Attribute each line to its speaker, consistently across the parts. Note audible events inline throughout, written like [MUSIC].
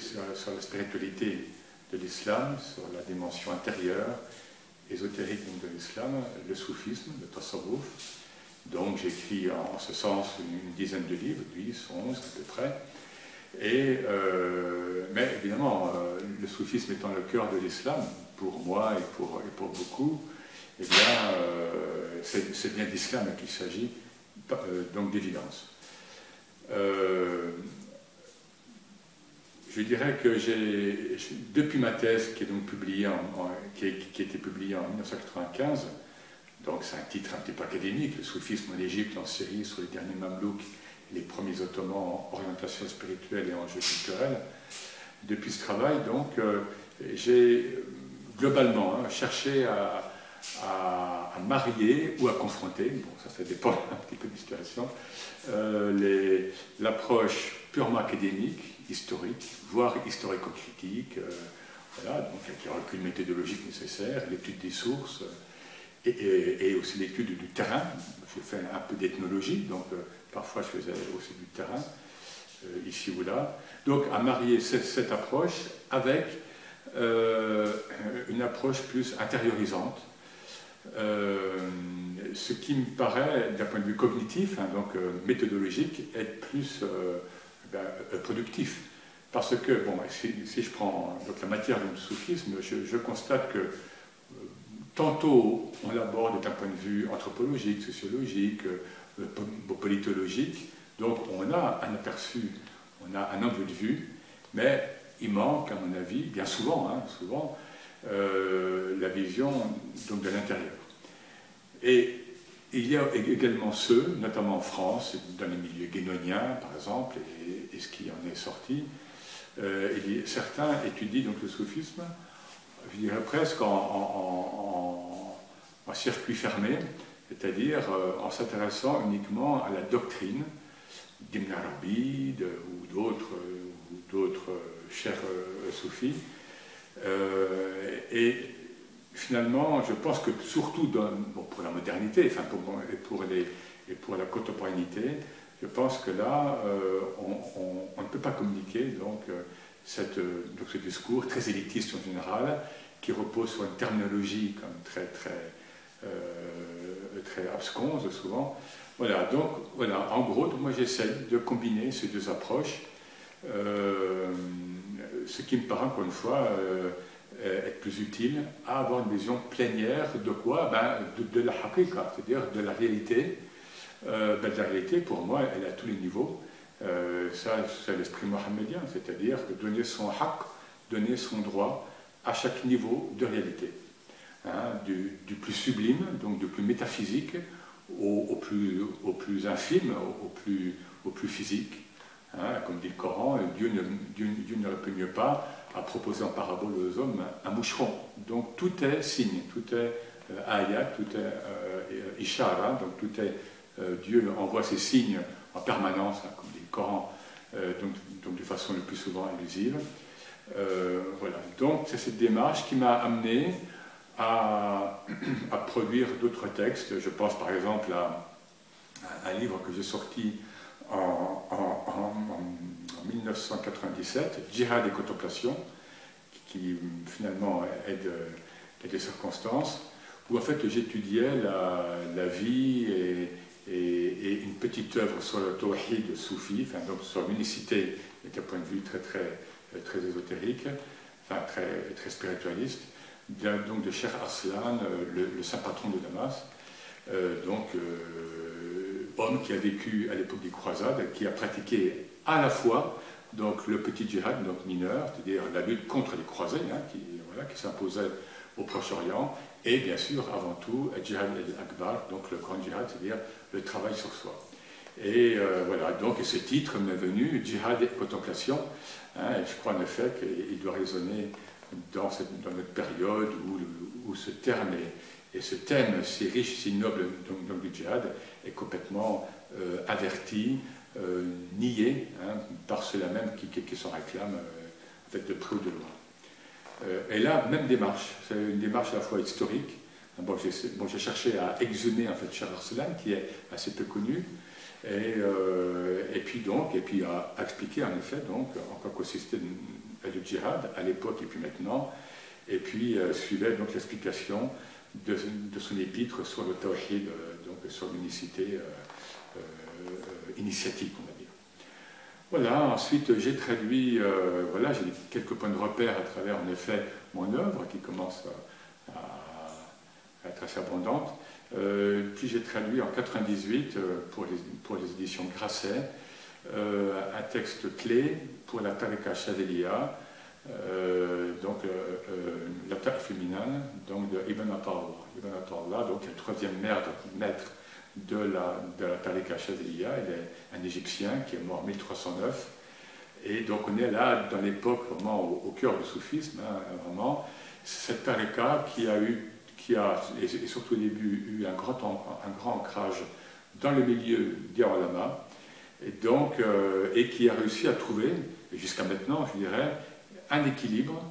Speaker 1: sur la spiritualité de l'islam, sur la dimension intérieure, ésotérique de l'islam, le soufisme, le tasawwuf. Donc j'ai écrit en, ce sens une, dizaine de livres, 10, 11 à peu près. Euh, mais évidemment, euh, le soufisme étant le cœur de l'islam, pour moi et pour, et pour beaucoup, eh bien, euh, c'est bien d'islam qu'il s'agit, donc d'évidence. Je dirais que depuis ma thèse qui est donc publiée qui, a été publiée en 1995, donc c'est un titre un petit peu académique, le soufisme en Égypte, en Syrie, sur les derniers Mamelouks, les premiers Ottomans en orientation spirituelle et enjeux culturels. Depuis ce travail, donc, euh, j'ai globalement hein, cherché à, marier ou à confronter, bon ça, ça dépend [LAUGHS] un petit peu de la situation, euh, l'approche purement académique, historique, voire historico-critique, euh, voilà, donc avec le recul méthodologique nécessaire, l'étude des sources, et, aussi l'étude du terrain. J'ai fait un peu d'ethnologie, donc euh, parfois je faisais aussi du terrain, euh, ici ou là. Donc à marier cette, approche avec euh, une approche plus intériorisante, ce qui me paraît, d'un point de vue cognitif, hein, donc méthodologique, être plus ben, productif. Parce que, bon, si, je prends donc, la matière du soufisme, je constate que tantôt on l'aborde d'un point de vue anthropologique, sociologique, euh, politologique, donc on a un aperçu, on a un angle de vue, mais il manque, à mon avis, bien souvent, hein, souvent euh, la vision donc, de l'intérieur. Et il y a également ceux, notamment en France, dans les milieux guénoniens par exemple, et, ce qui en est sorti, euh, certains étudient donc le soufisme je dirais presque en, circuit fermé, c'est-à-dire euh, en s'intéressant uniquement à la doctrine d'Ibn Arabi ou d'autres chers euh, soufis. Et finalement, je pense que surtout pour la modernité, enfin pour, et, pour les, et pour la contemporanéité, je pense que là, on, ne peut pas communiquer donc, cette, donc ce discours très élitiste en général, qui repose sur une terminologie très, très, euh, très absconse souvent. Voilà, donc voilà, en gros, moi j'essaie de combiner ces deux approches, euh, ce qui me paraît encore une fois euh, être plus utile à avoir une vision plénière de quoi? Ben, de, la hakika, c'est-à-dire de la réalité. Ben, de la réalité, pour moi, elle est à tous les niveaux. ça, c'est l'esprit mohammedien, c'est-à-dire donner son haq, donner son droit, à chaque niveau de réalité. Hein, du, plus sublime, donc du plus métaphysique, au, plus, infime, au, plus, physique. Hein, comme dit le Coran, Dieu ne, Dieu, ne répugne pas proposer en parabole aux hommes un moucheron. Donc tout est signe, tout est euh, ayat, tout est euh, ishara, donc tout est euh, Dieu envoie ses signes en permanence, hein, comme dit le Coran, donc, de façon le plus souvent illusive. Euh, voilà. Donc c'est cette démarche qui m'a amené à, [CLEARS THROAT] produire d'autres textes. Je pense par exemple à, un livre que j'ai sorti en, 1997, Djihad et contemplation, qui, finalement est, de, des circonstances, où en fait j'étudiais la, vie et, une petite œuvre sur le tawhid soufi, enfin, donc sur l'unicité d'un point de vue très très très ésotérique, enfin très, très spiritualiste, donc de Cheikh Arslan, euh, le, saint patron de Damas, euh, donc euh, homme qui a vécu à l'époque des croisades, qui a pratiqué à la fois donc, le petit djihad, donc mineur, c'est-à-dire la lutte contre les croisés, hein, qui, voilà, qui s'imposait au Proche-Orient, et bien sûr, avant tout, le djihad al-akbar, donc le grand djihad, c'est-à-dire le travail sur soi. Et voilà, donc ce titre m'est venu, djihad et contemplation, Hein, je crois en effet qu'il doit résonner dans, cette, dans, notre période où, où ce terme et ce thème si riche, si noble donc, du djihad est complètement euh, averti, euh, hein, par ceux-là même qui, qui, s'en réclament euh, de près ou de loin. et là, même démarche, c'est une démarche à la fois historique. Bon, j'ai cherché à exhumer en fait Charles Arsalan, qui est assez peu connu, Et, et puis donc, et puis à, expliquer en effet, donc, en quoi consistait le djihad à l'époque et puis maintenant, et puis suivait donc l'explication de, son épître sur le tawhid, donc sur l'unicité initiatique, on va dire. Voilà, ensuite j'ai traduit, voilà, j'ai quelques points de repère à travers en effet mon œuvre qui commence à, être assez abondante. Euh, puis j'ai traduit en 98 euh, pour, les, éditions Grasset euh, un texte clé pour la Tarika Shadelia, donc la Tarika féminine, donc de Ibn Atallah. Ibn Atallah, donc le troisième maître de la, de la il est un Égyptien qui est mort en 1309. Et donc on est là dans l'époque vraiment au, cœur du soufisme, hein, vraiment. Cette Tarika qui a eu qui a, et surtout au début, eu un grand, un grand ancrage dans le milieu d'Iarolama, et, donc, euh, et qui a réussi à trouver, jusqu'à maintenant, je dirais, un équilibre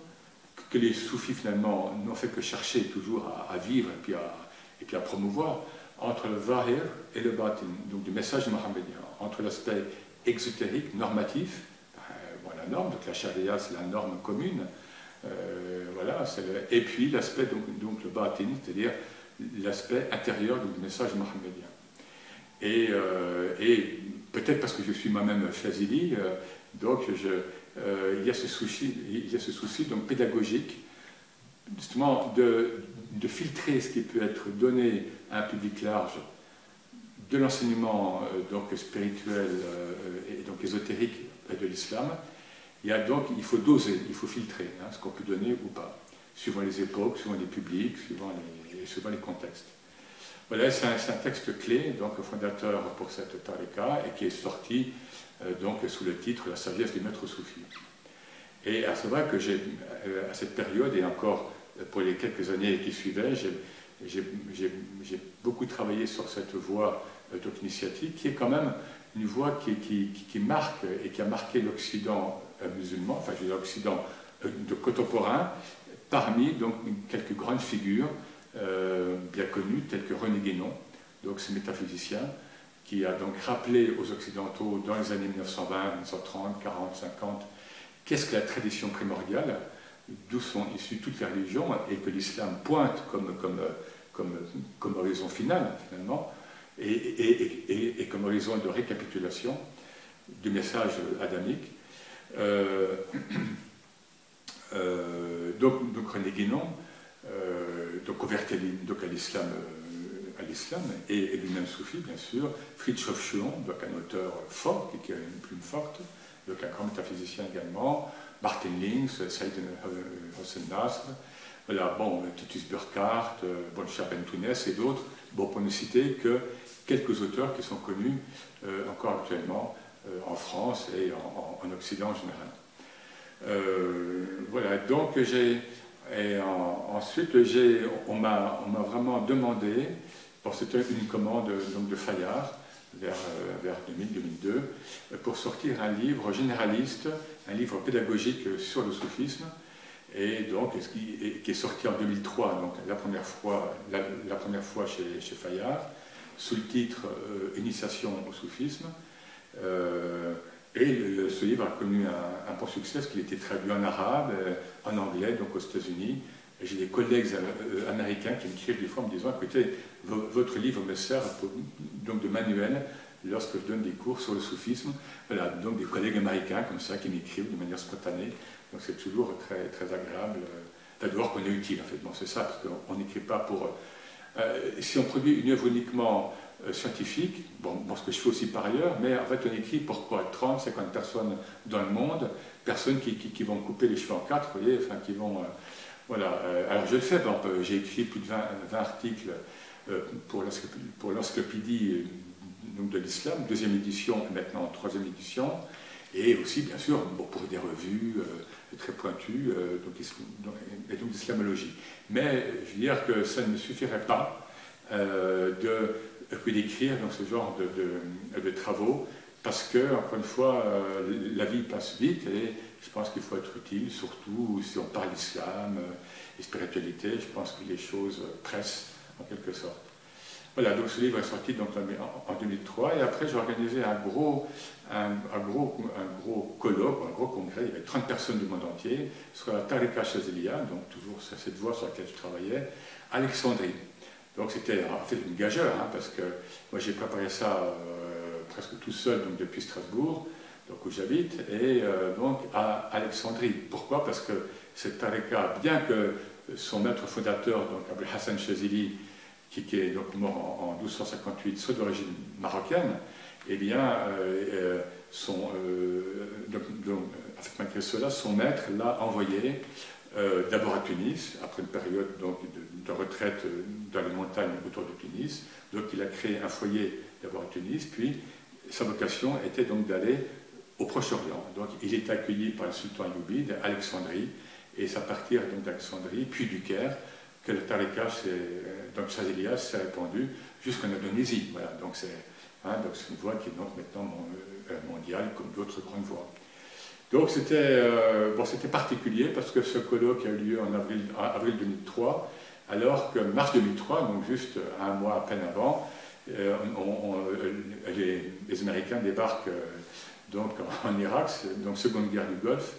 Speaker 1: que les soufis finalement n'ont fait que chercher toujours à, vivre et puis à, et puis à promouvoir entre le Zahir et le Batin, donc du message mohammedien, entre l'aspect exotérique, normatif, euh, la norme, donc la charia c'est la norme commune, euh, voilà, et puis l'aspect, donc, le batin, c'est-à-dire l'aspect intérieur du message mohammedien. Et, euh, et peut-être parce que je suis moi-même chazili, donc il, y a ce souci, il y a ce souci donc, pédagogique, justement, de, filtrer ce qui peut être donné à un public large de l'enseignement donc spirituel et donc ésotérique de l'islam, il, faut doser, il faut filtrer hein, ce qu'on peut donner ou pas, suivant les époques, suivant les publics, suivant les, contextes. Voilà, c'est un, texte clé, donc fondateur pour cette tarika, et qui est sorti euh, donc sous le titre La sagesse du maître soufi. Et c'est vrai que j'ai, euh, à cette période, et encore pour les quelques années qui suivaient, beaucoup travaillé sur cette voie euh, initiatique, qui est quand même une voie qui, marque et qui a marqué l'Occident euh, musulman, enfin je l'Occident euh, de contemporain, parmi donc quelques grandes figures bien connues telles que René Guénon, donc ce métaphysicien qui a donc rappelé aux Occidentaux dans les années 1920, 1930, 40, 50 qu'est-ce que la tradition primordiale, d'où sont issues toutes les religions et que l'islam pointe comme, comme, comme, comme horizon final finalement et, et, et, comme horizon de récapitulation du message adamique. Euh, euh, donc, donc, René Guénon, euh, donc converti à l'islam à l'islam, et, lui-même soufi, bien sûr, Fritjof Schuon, donc un auteur fort, qui a une plume forte, donc un grand métaphysicien également, Martin Links, Saïd Hossein Nasr, voilà, bon, Titus Burkhardt, bon, Bentounes et d'autres, bon, pour ne citer que quelques auteurs qui sont connus encore actuellement euh, en France et en, Occident en général. Euh, voilà, donc j'ai. Et ensuite, on m'a vraiment demandé, pour c'était une commande donc, de Fayard, vers, euh, vers 2000-2002, pour sortir un livre généraliste, un livre pédagogique sur le soufisme, et donc qui, est sorti en 2003, donc la première fois, la, première fois chez, chez, Fayard, sous le titre Initiation au soufisme. Euh, et ce livre a connu un, bon succès parce qu'il était traduit en arabe, euh, en anglais, donc aux États-Unis. J'ai des collègues euh, américains qui m'écrivent des fois en me disant écoutez, votre livre me sert donc de manuel lorsque je donne des cours sur le soufisme. Voilà, donc des collègues américains comme ça qui m'écrivent de manière spontanée. Donc c'est toujours très, très agréable. D'abord qu'on est utile en fait. C'est ça, parce qu'on n'écrit pas pour. si on produit une œuvre uniquement euh, scientifique, bon, ce que je fais aussi par ailleurs, mais en fait on écrit pourquoi 30, 50 personnes dans le monde, personnes qui, qui, vont couper les cheveux en quatre, vous voyez, enfin qui vont... Euh, voilà, euh, alors je le fais, j'ai écrit plus de 20, 20 articles pour l'encyclopédie de l'islam, deuxième édition et maintenant troisième édition, et aussi bien sûr pour des revues très pointues, donc, et donc d'islamologie. Mais je veux dire que ça ne suffirait pas de que d'écrire dans ce genre de, de, travaux, parce que, encore une fois, euh, la vie passe vite et je pense qu'il faut être utile, surtout si on parle d'islam euh, et spiritualité, je pense que les choses pressent en quelque sorte. Voilà, donc ce livre est sorti donc, en 2003 et après j'ai organisé un gros, un, gros, un gros colloque, un gros congrès, il y avait 30 personnes du monde entier, sur la Tariqa Chazelia, donc toujours cette voie sur laquelle je travaillais, Alexandrie. Donc c'était en fait une gageure, hein, parce que moi j'ai préparé ça euh, presque tout seul donc depuis Strasbourg, donc où j'habite, et euh, donc à Alexandrie. Pourquoi? Parce que cette tariqa, bien que son maître fondateur, donc Abdel Hassan Chazili, qui, est donc mort en, 1258, soit d'origine marocaine, eh bien, euh, euh, son, euh, donc, malgré cela, son maître l'a envoyé d'abord à Tunis, après une période donc, de, retraite dans les montagnes autour de Tunis. Donc il a créé un foyer d'abord à Tunis, puis sa vocation était donc d'aller au Proche-Orient. Donc il est accueilli par le sultan Ayoubide d'Alexandrie, et c'est à partir d'Alexandrie, puis du Caire, que le tariqa, donc Elias s'est répandu jusqu'en Indonésie. Voilà, donc c'est hein, une voie qui est maintenant euh, mondiale, comme d'autres grandes voies. Donc c'était euh, bon, particulier parce que ce colloque a eu lieu en avril, avril 2003, alors que mars 2003, donc juste un mois à peine avant, euh, les, Américains débarquent donc en Irak, donc seconde guerre du Golfe,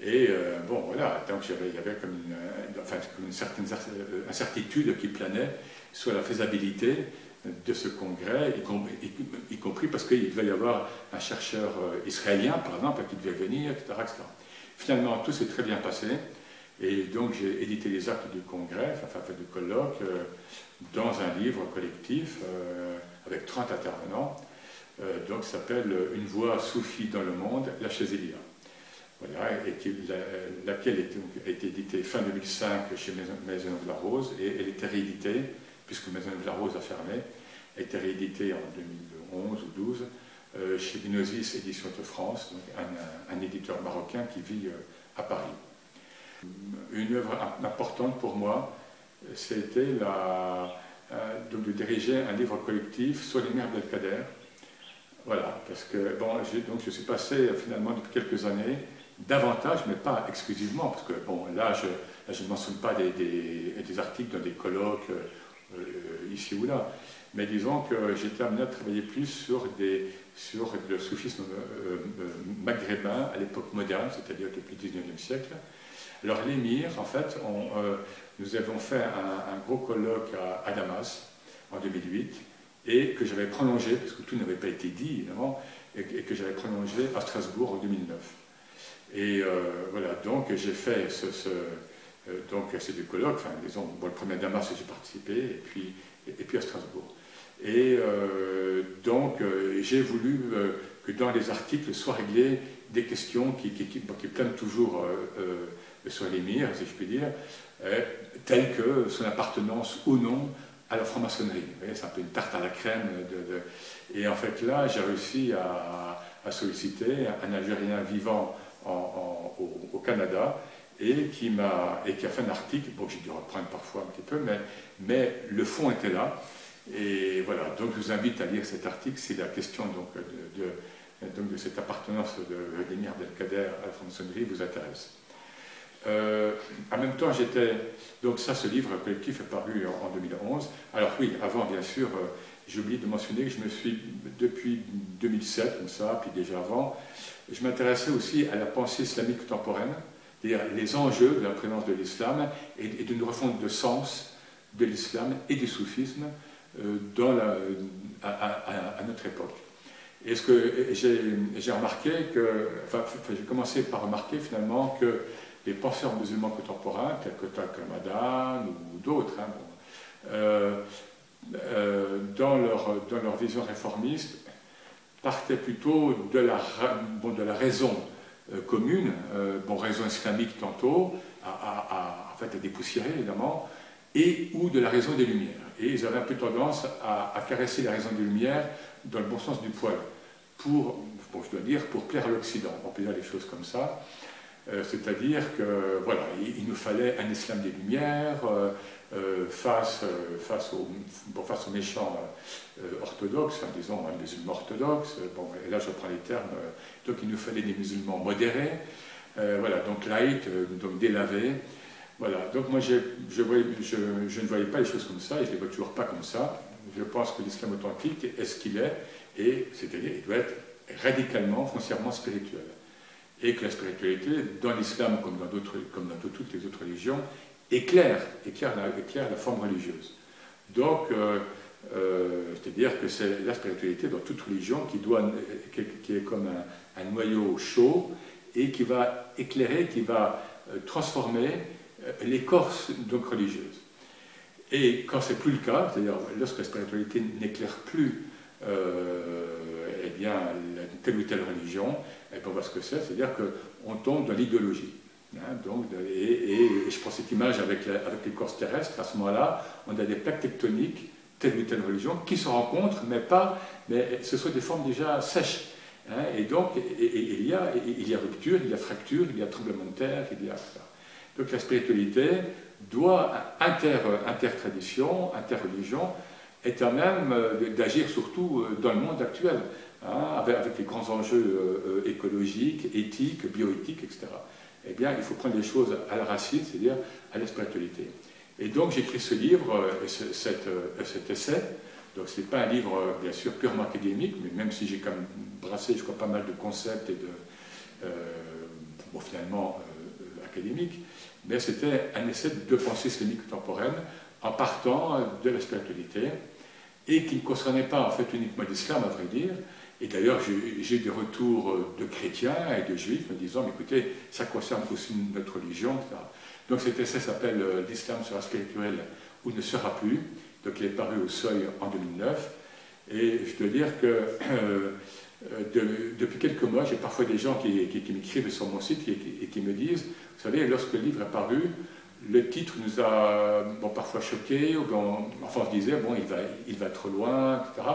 Speaker 1: et euh, bon, voilà, donc il y avait comme une, euh, enfin, une certaine euh, incertitude qui planait sur la faisabilité de ce congrès, y, compris parce qu'il devait y avoir un chercheur israélien, par exemple, qui devait venir, etc. Finalement, tout s'est très bien passé. Et donc, j'ai édité les actes du congrès, enfin, du colloque, dans un livre collectif avec 30 intervenants. donc, ça s'appelle Une voix soufie dans le monde, la Chézélia voilà, et laquelle a été éditée fin 2005 chez Maison de la Rose, et elle était rééditée, puisque Maison de la Rose a fermé, a été rééditée en 2011 ou 2012 euh, chez Binosis Éditions de France, un, éditeur marocain qui vit euh, à Paris. Une œuvre importante pour moi, c'était euh, de diriger un livre collectif sur les mers d'El-Kader. Voilà, parce que bon, donc je suis passé finalement depuis quelques années davantage, mais pas exclusivement, parce que bon, là, je, ne mentionne pas des, articles dans des colloques euh, ici ou là, mais disons que j'étais amené à travailler plus sur, le soufisme euh, euh, maghrébin à l'époque moderne, c'est-à-dire depuis le 19e siècle. Alors l'émir, en fait, nous avons fait un, gros colloque à, Damas en 2008, et que j'avais prolongé, parce que tout n'avait pas été dit, évidemment, et que j'avais prolongé à Strasbourg en 2009. Et euh, voilà, donc j'ai fait ce, euh, donc c'est du colloque, enfin disons, bon, le premier Damas j'ai participé, et puis, et, puis à Strasbourg. Et euh, donc j'ai voulu que dans les articles soient réglées des questions qui, qui, qui, planent toujours sur l'émir, si je puis dire, telles que son appartenance ou non à la franc-maçonnerie. C'est un peu une tarte à la crème. Et en fait là, j'ai réussi à solliciter un Algérien vivant au, Canada et qui, m'a, et qui a fait un article, bon, j'ai dû reprendre parfois un petit peu, mais, mais le fond était là. Et voilà, donc je vous invite à lire cet article si la question donc, de, donc de cette appartenance de Vladimir Belkader à la franc-maçonnerie vous intéresse. Euh, en même temps, j'étais. Donc, ça, ce livre collectif est paru en, 2011. Alors, oui, avant, bien sûr, euh, j'ai oublié de mentionner que je me suis, depuis 2007, comme ça, puis déjà avant, je m'intéressais aussi à la pensée islamique contemporaine, c'est-à-dire les enjeux de la présence de l'islam et, d'une refonte de sens de l'islam et du soufisme euh, dans à, notre époque. Et ce que j'ai remarqué que, enfin, j'ai commencé par remarquer finalement que les penseurs musulmans contemporains, tels que Talcamadan ou d'autres, hein, euh, euh, dans, leur, dans leur vision réformiste, partait plutôt de la, bon, de la raison euh, commune, euh, bon, raison islamique tantôt, à, en fait, à dépoussiérer évidemment, et ou de la raison des Lumières. Et ils avaient un peu tendance à, caresser la raison des Lumières dans le bon sens du poil, pour, bon, je dois dire, pour plaire à l'Occident. On peut dire les choses comme ça. Euh, c'est-à-dire que voilà, il, nous fallait un islam des Lumières face, face, aux, bon, face aux méchants euh, orthodoxes, disons un musulman orthodoxe, bon, et là je prends les termes, euh, donc il nous fallait des musulmans modérés, euh, voilà, donc light, donc délavés, voilà, donc moi je, je, je, ne voyais pas les choses comme ça, et je ne les vois toujours pas comme ça, Je pense que l'islam authentique est ce qu'il est, et c'est-à-dire il doit être radicalement, foncièrement spirituel. Et que la spiritualité, dans l'islam comme dans, comme dans toutes les autres religions, éclaire, éclaire, la, éclaire la forme religieuse. Donc, euh, euh, c'est-à-dire que c'est la spiritualité dans toute religion qui, doit, qui, est comme un, noyau chaud et qui va éclairer, qui va euh, transformer l'écorce religieuse. Et quand c'est plus le cas, c'est-à-dire lorsque la spiritualité n'éclaire plus eh bien, telle ou telle religion, et on voit ce que c'est, c'est-à-dire qu'on tombe dans l'idéologie. Hein, donc, et, je prends cette image avec, avec l'écorce terrestre, à ce moment-là, on a des plaques tectoniques, telle ou telle religion, qui se rencontrent, mais pas, mais ce sont des formes déjà sèches. Hein, et donc, il, y a, il y a rupture, il y a fracture, il y a tremblement de terre, il y a. Donc la spiritualité doit, inter, inter-tradition, inter-religion, est à même euh, d'agir surtout euh, dans le monde actuel, hein, avec, les grands enjeux euh, écologiques, éthiques, bioéthiques, etc eh bien, il faut prendre les choses à la racine, c'est-à-dire à la spiritualité. Et donc, j'écris ce livre, euh, cet, euh, cet essai. Donc, ce n'est pas un livre, euh, bien sûr, purement académique, mais même si j'ai quand même brassé, je crois, pas mal de concepts et de, bon, finalement, académiques, mais c'était un essai de pensée islamique contemporaine en partant de la spiritualité et qui ne concernait pas, en fait, uniquement l'islam, à vrai dire, et d'ailleurs, j'ai des retours de chrétiens et de juifs me disant, écoutez, ça concerne aussi notre religion, etc. Donc cet essai s'appelle euh, L'islam sera spirituel ou ne sera plus. Donc il est paru au seuil en 2009. Et je dois dire que [CLEARS THROAT] euh, depuis quelques mois, j'ai parfois des gens qui, m'écrivent sur mon site et qui, me disent, vous savez, lorsque le livre est paru, le titre nous a parfois choqués, ou enfin on se disait, bon, il va, il va trop loin, etc.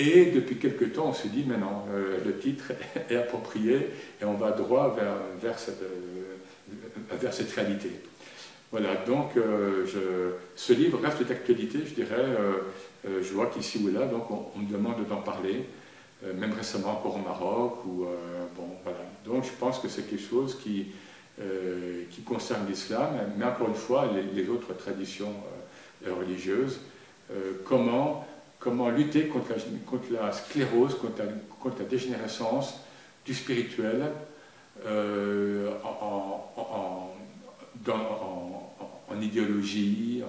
Speaker 1: Et depuis quelque temps, on se dit, mais non, euh, le titre est approprié et on va droit vers, vers, cette, euh, vers cette réalité. Voilà, donc euh, ce livre reste d'actualité, je dirais. je vois qu'ici ou là, donc on, me demande d'en parler, même récemment encore au Maroc. Ou, bon, voilà. Donc je pense que c'est quelque chose qui, qui concerne l'islam, mais encore une fois, les, les autres traditions religieuses. comment comment lutter contre la, sclérose, contre la, dégénérescence du spirituel euh, en, idéologie,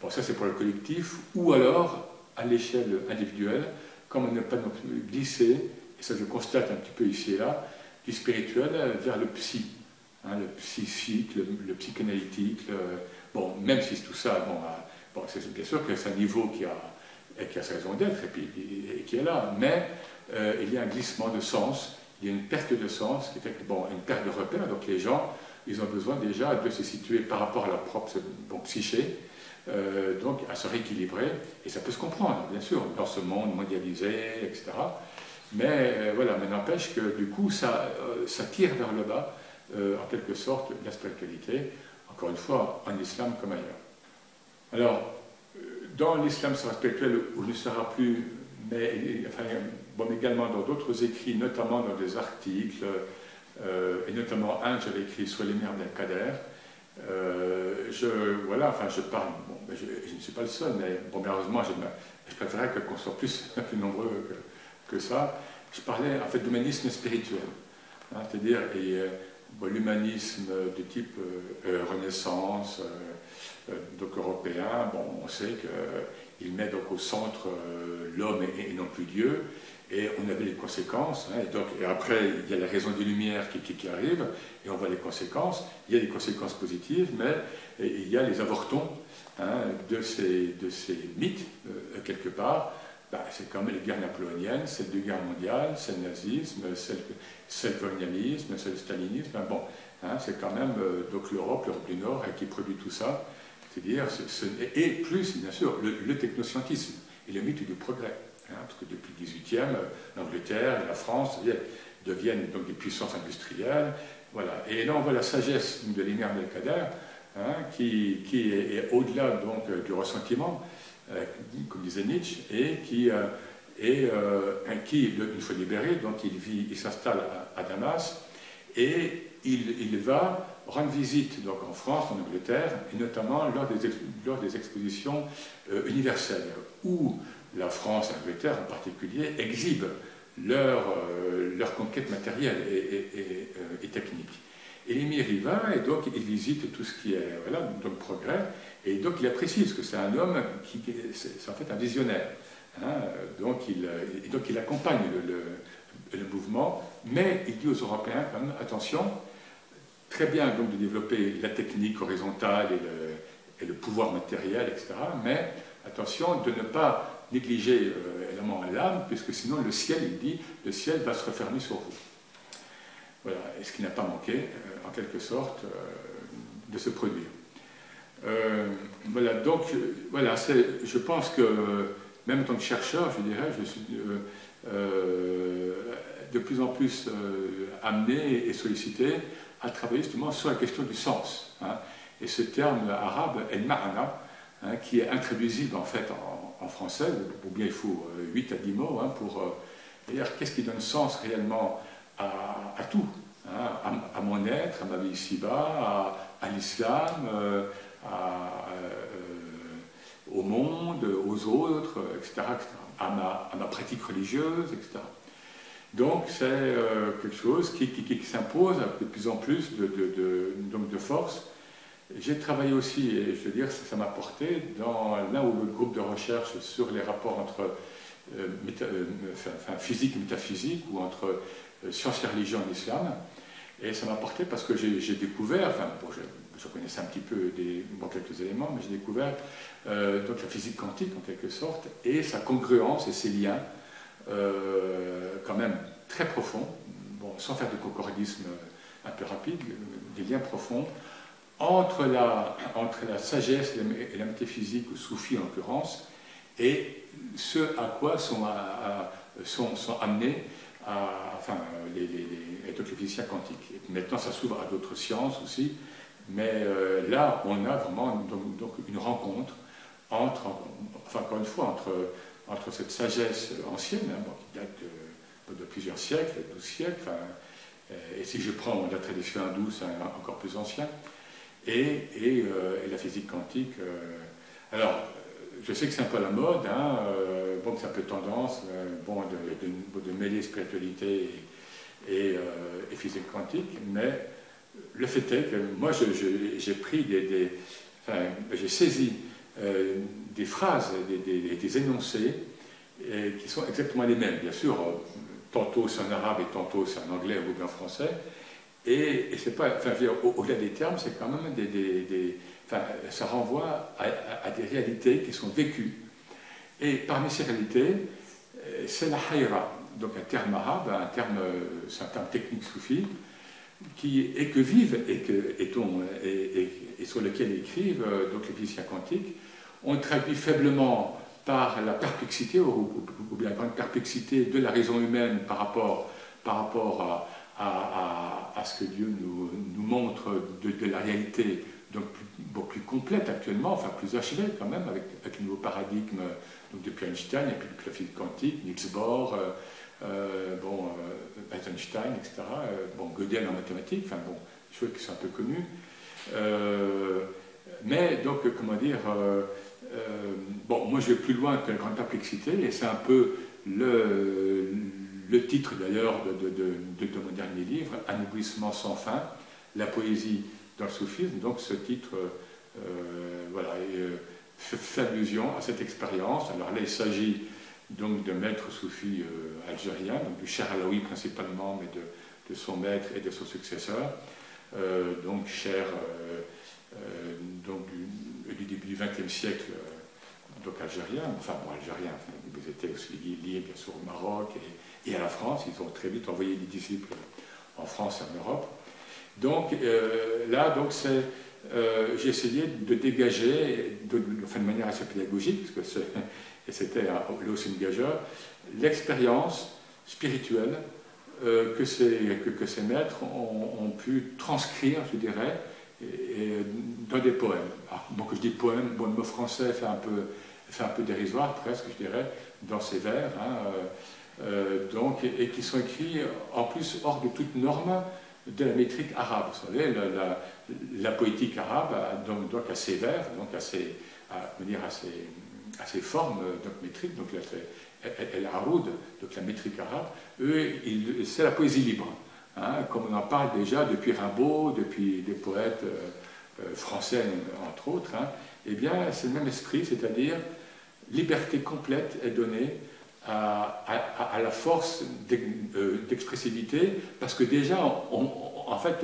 Speaker 1: bon ça c'est pour le collectif, ou alors à l'échelle individuelle, comment ne pas glisser, et ça je constate un petit peu ici et là, du spirituel vers le psy, hein, le psychique, le, psychanalytique, bon, même si tout ça, bon, bon c'est bien sûr que c'est un niveau qui a et qui a sa raison d'être, et, qui est là, mais euh, il y a un glissement de sens, il y a une perte de sens, qui fait que, bon, une perte de repère, donc les gens, ils ont besoin déjà de se situer par rapport à leur propre psyché, euh, donc à se rééquilibrer, et ça peut se comprendre, bien sûr, dans ce monde mondialisé, etc. Mais euh, voilà, mais n'empêche que du coup, ça, ça tire vers le bas, en quelque sorte, la spiritualité, encore une fois, en islam comme ailleurs. Alors, dans l'islam spirituel il ne sera plus, mais bon, également dans d'autres écrits, notamment dans des articles, euh, et notamment un que j'avais écrit sur l'émir d'Al-Kader. Euh, je, voilà, enfin, je parle, bon, je, ne suis pas le seul, mais bon, malheureusement, je, je préférerais qu'on soit plus, [LAUGHS] plus nombreux que, ça. Je parlais en fait d'humanisme spirituel, hein, c'est-à-dire euh, l'humanisme de type Renaissance, euh, donc européen, bon, on sait qu'il met donc au centre euh, l'homme et, non plus Dieu, et on avait les conséquences, hein, et, donc, et après il y a la raison des lumières qui, qui, arrive, et on voit les conséquences, il y a des conséquences positives, mais il y a les avortons hein, de, ces, de, ces, mythes, euh, quelque part, bah, c'est comme les guerres napoléoniennes, celle de guerre mondiale, celle le nazisme, celle, le colonialisme, celle le stalinisme, ben bon, hein, c'est quand même l'Europe, l'Europe du Nord, qui produit tout ça, c'est-à-dire, et plus, bien sûr, le, technoscientisme et le mythe du progrès. Hein, parce que depuis le 18e, l'Angleterre et la France deviennent donc des puissances industrielles. Voilà. Et là, on voit la sagesse de l'imam Belkader, hein, qui, qui, est, au-delà donc du ressentiment, euh, comme disait Nietzsche, et qui, euh, et, euh, qui, une fois libéré, donc il il s'installe à, Damas, et il va rendre visite donc, en France, en Angleterre, et notamment lors des, lors des expositions euh, universelles, où la France, l'Angleterre en particulier, exhibent leur, leur conquête matérielle et, et, technique. Et l'émir y va, et donc il visite tout ce qui est voilà, donc progrès, et donc il apprécie, parce que c'est un homme qui, c'est en fait un visionnaire. Hein, donc, il, donc il accompagne le, le, mouvement, mais il dit aux Européens attention, très bien donc de développer la technique horizontale et le, pouvoir matériel, etc., mais attention de ne pas négliger euh, l'âme, puisque sinon le ciel, il dit, le ciel va se refermer sur vous. Voilà, et ce qui n'a pas manqué, euh, en quelque sorte, euh, de se produire. Euh, voilà, donc, voilà, je pense que, même en tant que chercheur, je dirais, je suis de plus en plus amené et sollicité à travailler justement sur la question du sens. Hein. Et ce terme arabe, el-ma'ana, hein, qui est intraduisible en fait en, français, ou bien il faut 8 à 10 mots hein, pour dire qu'est-ce qui donne sens réellement à, tout, à, mon être, à ma vie ici-bas, à, l'islam, euh, euh, au monde, aux autres, etc., À, ma, pratique religieuse, etc. Donc c'est euh, quelque chose qui, s'impose avec de plus en plus de, donc de force. J'ai travaillé aussi, et je veux dire, ça m'a porté dans l'un ou l'autre groupe de recherche sur les rapports entre physique et métaphysique, ou entre euh, sciences et religion en islam. Et ça m'a porté parce que j'ai découvert, enfin, je, connaissais un petit peu quelques éléments, mais j'ai découvert euh, donc la physique quantique en quelque sorte, et sa congruence et ses liens, euh, quand même très profonds, bon, sans faire de concordisme un peu rapide, des liens profonds entre la, entre la sagesse et la, métaphysique, ou soufis en l'occurrence, et ce à quoi sont, sont, amenés enfin, les, les, les physiciens quantiques. maintenant, ça s'ouvre à d'autres sciences aussi, mais euh, là, on a vraiment donc, une rencontre entre, enfin, encore une fois, entre, entre cette sagesse ancienne, hein, qui date de, plusieurs siècles, 12 siècles, euh, et si je prends la tradition hindoue, c'est encore plus ancien, et, et, euh, la physique quantique. alors, je sais que c'est un peu la mode, hein, euh, bon, c'est un peu tendance euh, bon, de, de, mêler spiritualité et, euh, physique quantique, mais le fait est que moi, j'ai pris des, enfin, j'ai saisi des phrases, des, des énoncés qui sont exactement les mêmes. Bien sûr, tantôt c'est en arabe et tantôt c'est en anglais ou bien en français. Et, c'est pas, enfin, au-delà des termes, c'est quand même des, ça renvoie à, des réalités qui sont vécues. Et parmi ces réalités, euh, c'est la hayra, donc un terme arabe, un terme, c'est un terme technique soufi, qui, et que vivent et, que, et, sur lequel écrivent euh, donc les physiciens quantiques, on traduit faiblement par la perplexité, ou, bien la grande perplexité de la raison humaine par rapport, par rapport à, à, ce que Dieu nous, nous montre de, la réalité donc plus, plus complète actuellement, enfin plus achevée quand même, avec, avec le nouveau paradigme donc depuis Einstein, et puis la physique quantique, Niels Bohr, euh, euh, bon, euh, Einstein, etc., bon, Gödel en mathématiques, enfin bon, des choses qui sont un peu connues. mais donc, comment dire, bon, moi je vais plus loin que la grande perplexité, et c'est un peu le, titre d'ailleurs de, mon dernier livre, Un sans fin, la poésie dans le soufisme. Donc ce titre euh, voilà, euh, fait allusion à cette expérience. Alors là, il s'agit donc de maître soufi euh, algérien, donc du cher Alaoui principalement, mais de, son maître et de son successeur. donc cher donc du, début du XXe siècle, donc algérien, enfin bon, algérien, enfin, ils étaient aussi liés bien sûr au Maroc et, à la France. Ils ont très vite envoyé des disciples en France et en Europe. Donc euh, là, donc euh, j'ai essayé de dégager, de, de, manière assez pédagogique, parce que [LAUGHS] c'était une gageur, l'expérience spirituelle euh, que, ces maîtres ont, pu transcrire, je dirais, dans des poèmes. Ah, bon, que je dis poème, bon, le mot français fait un peu, fait un peu dérisoire, presque, je dirais, dans ces vers, hein, donc, et, qui sont écrits en plus hors de toute norme, de la métrique arabe. Vous savez, la, poétique arabe donc, donc, à ses vers, donc à ses, à, dire, à à formes donc, métriques, donc El Haroud, donc la métrique arabe, eux, c'est la poésie libre. Hein, comme on en parle déjà depuis Rimbaud, depuis des poètes français, entre autres, hein, eh bien, c'est le même esprit, c'est-à-dire liberté complète est donnée à, la force euh, d'expressivité, parce que déjà, en fait,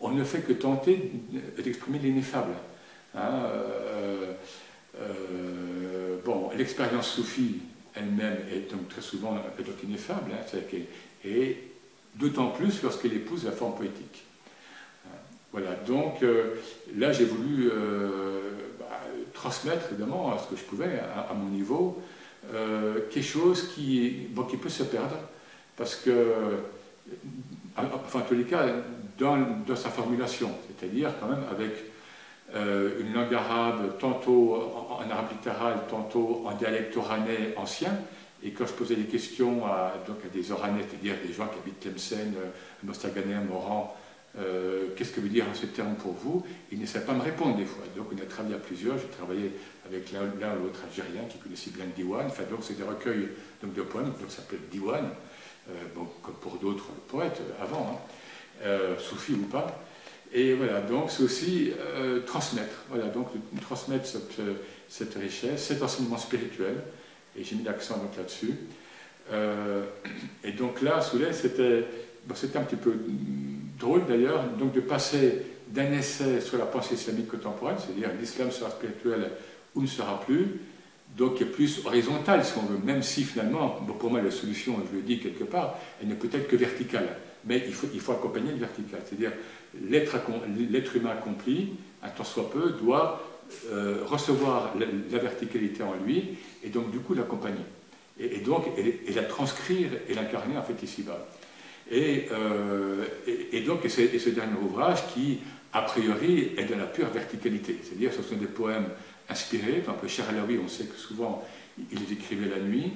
Speaker 1: on, ne fait que tenter d'exprimer l'ineffable. Hein, euh, euh, bon, l'expérience soufie elle-même est donc très souvent donc ineffable, hein, et d'autant plus lorsqu'elle épouse la forme poétique. Voilà, donc là j'ai voulu bah, transmettre évidemment ce que je pouvais à mon niveau, euh, quelque chose qui, bon, qui peut se perdre, parce que, euh, enfin, en tous les cas, dans, sa formulation, c'est-à-dire quand même avec euh, une langue arabe, tantôt en, arabe littéral, tantôt en dialecte oranais ancien, et quand je posais des questions à, donc à des oranais, c'est-à-dire des gens qui habitent Tlemcen, Mostaganem, Moran, euh, qu'est-ce que veut dire ce terme pour vous? Il ne sait pas me répondre des fois. Donc on a travaillé à plusieurs, j'ai travaillé avec l'un ou l'autre algérien qui connaissait bien le diwan. Enfin, donc c'est des recueils donc, de poèmes, donc ça s'appelle diwan, euh, comme pour d'autres poètes avant, hein, euh, soufis ou pas. Et voilà, donc c'est aussi transmettre, voilà, donc transmettre cette, richesse, cet enseignement spirituel, et j'ai mis l'accent là-dessus. et donc là, Soulet, c'était bon, un petit peu drôle d'ailleurs, donc de passer d'un essai sur la pensée islamique contemporaine, c'est-à-dire l'islam sera spirituel ou ne sera plus, donc est plus horizontal si on veut, même si finalement, pour moi la solution, je le dis quelque part, elle ne peut être que verticale, mais il faut, il faut accompagner le vertical, c'est-à-dire l'être humain accompli, un tant soit peu, doit euh, recevoir la, verticalité en lui et donc du coup l'accompagner. Et, donc, et, la transcrire et l'incarner en fait ici-bas. Euh, et, donc, et, ce dernier ouvrage qui, a priori, est de la pure verticalité. C'est-à-dire, ce sont des poèmes inspirés. Par exemple, Alaoui, on sait que souvent, il les écrivait la nuit.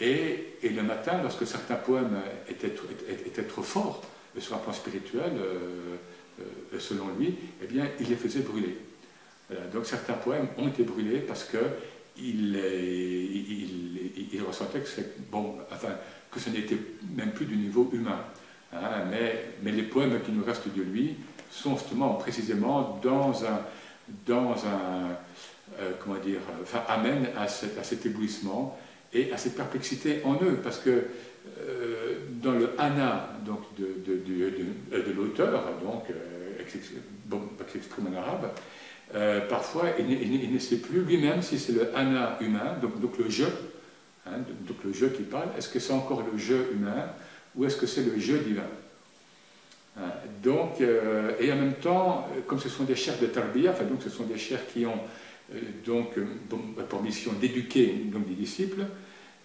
Speaker 1: Et, le matin, lorsque certains poèmes étaient, trop forts sur un plan spirituel, euh, euh, selon lui, eh bien, il les faisait brûler. Donc, certains poèmes ont été brûlés parce que il, ressentait que, ce n'était même plus du niveau humain. Hein, mais, les poèmes qui nous restent de lui sont justement précisément dans un, euh, comment dire, enfin, amènent à, cet, à éblouissement et à cette perplexité en eux, parce que euh, dans le Hana donc de, l'auteur, donc euh, qui s'exprime en arabe, euh, parfois, il, ne sait plus lui-même si c'est le ana humain, donc, le je, hein, donc le je qui parle, est-ce que c'est encore le je humain ou est-ce que c'est le je divin hein, donc, euh, et en même temps, comme ce sont des chers de Tarbiyah, enfin donc ce sont des chers qui ont euh, donc pour mission d'éduquer des disciples,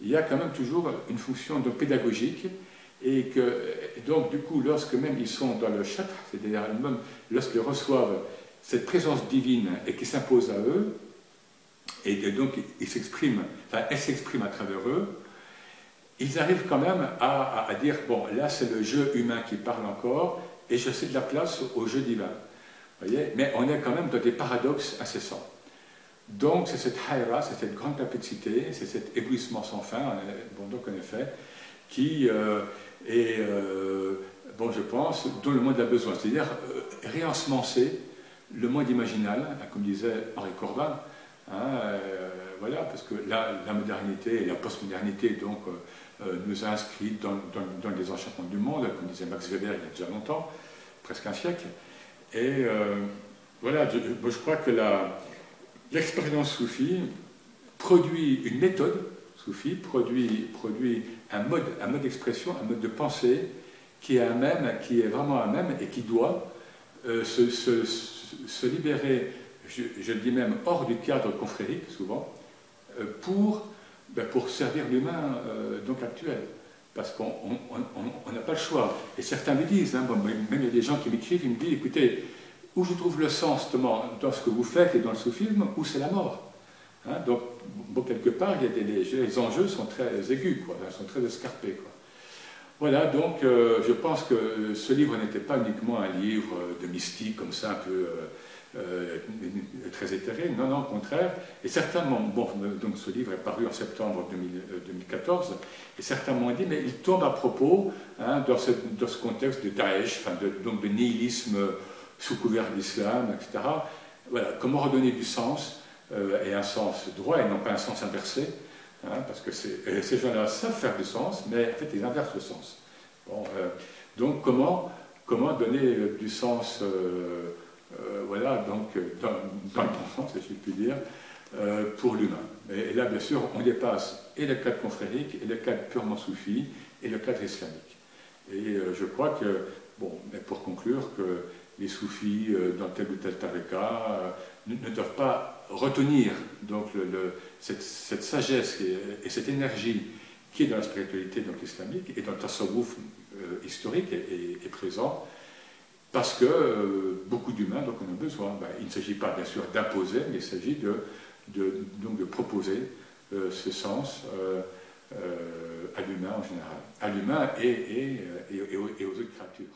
Speaker 1: il y a quand même toujours une fonction pédagogique et que donc du coup lorsque même ils sont dans le châtre, c'est-à-dire même lorsqu'ils reçoivent cette présence divine et qui s'impose à eux, et donc ils s'expriment, elle s'exprime à travers eux, ils arrivent quand même à, dire, bon, là c'est le jeu humain qui parle encore, et je cède la place au jeu divin. Voyez Mais on est quand même dans des paradoxes incessants. Donc c'est cette haïra, c'est cette grande perplexité, c'est cet éblouissement sans fin, bon, donc en effet, qui euh, est, euh, bon je pense, dont le monde a besoin, c'est-à-dire euh, réensemencer le monde imaginal, hein, comme disait Henri Corbin, hein, euh, voilà, parce que la, la, modernité et la postmodernité donc, euh, euh, nous a inscrits dans, les enchantements du monde, comme disait Max Weber il y a déjà longtemps, presque un siècle. Et voilà, je, je, crois que l'expérience soufie produit une méthode soufie, produit, produit un mode, un mode d'expression, un mode de pensée qui est à même, qui est vraiment à même et qui doit se, se libérer, je, le dis même, hors du cadre confrérique, souvent, euh, pour, ben, pour servir l'humain euh, donc actuel. Parce qu'on n'a pas le choix. Et certains me disent, hein, même il y a des gens qui m'écrivent, ils me disent, écoutez, où je trouve le sens dans ce que vous faites et dans le soufisme, où c'est la mort. Hein, donc, bon, quelque part, il y a des, les, enjeux sont très aigus, quoi, sont très escarpés. Quoi. Voilà, donc euh, je pense que ce livre n'était pas uniquement un livre de mystique comme ça, un peu, euh, très éthéré. Non, non, au contraire. Et certains m'ont. Bon, donc ce livre est paru en septembre 2014. Et certains m'ont dit, mais il tombe à propos hein, dans, ce, contexte de Daesh, de, donc de nihilisme sous couvert d'islam, etc. Voilà, comment redonner du sens, et un sens droit et non pas un sens inversé Hein, parce que ces gens-là savent faire du sens, mais en fait, ils inversent le sens. Euh, donc, comment, donner euh, du sens, euh, voilà, donc, dans, le bon sens, si je puis dire, pour l'humain et, là, bien sûr, on dépasse et le cadre confrérique, et le cadre purement soufi, et le cadre islamique. Et je crois que, bon, mais pour conclure, que les soufis, dans tel ou tel tareka, ne, ne doivent pas retenir donc, cette, sagesse et, cette énergie qui est dans la spiritualité islamique et dans le tasawwuf euh, historique est, présent parce que euh, beaucoup d'humains en ont besoin. Ben, il ne s'agit pas bien sûr d'imposer, mais il s'agit de, donc de proposer euh, ce sens à l'humain en général, à l'humain et, et, et aux autres créatures.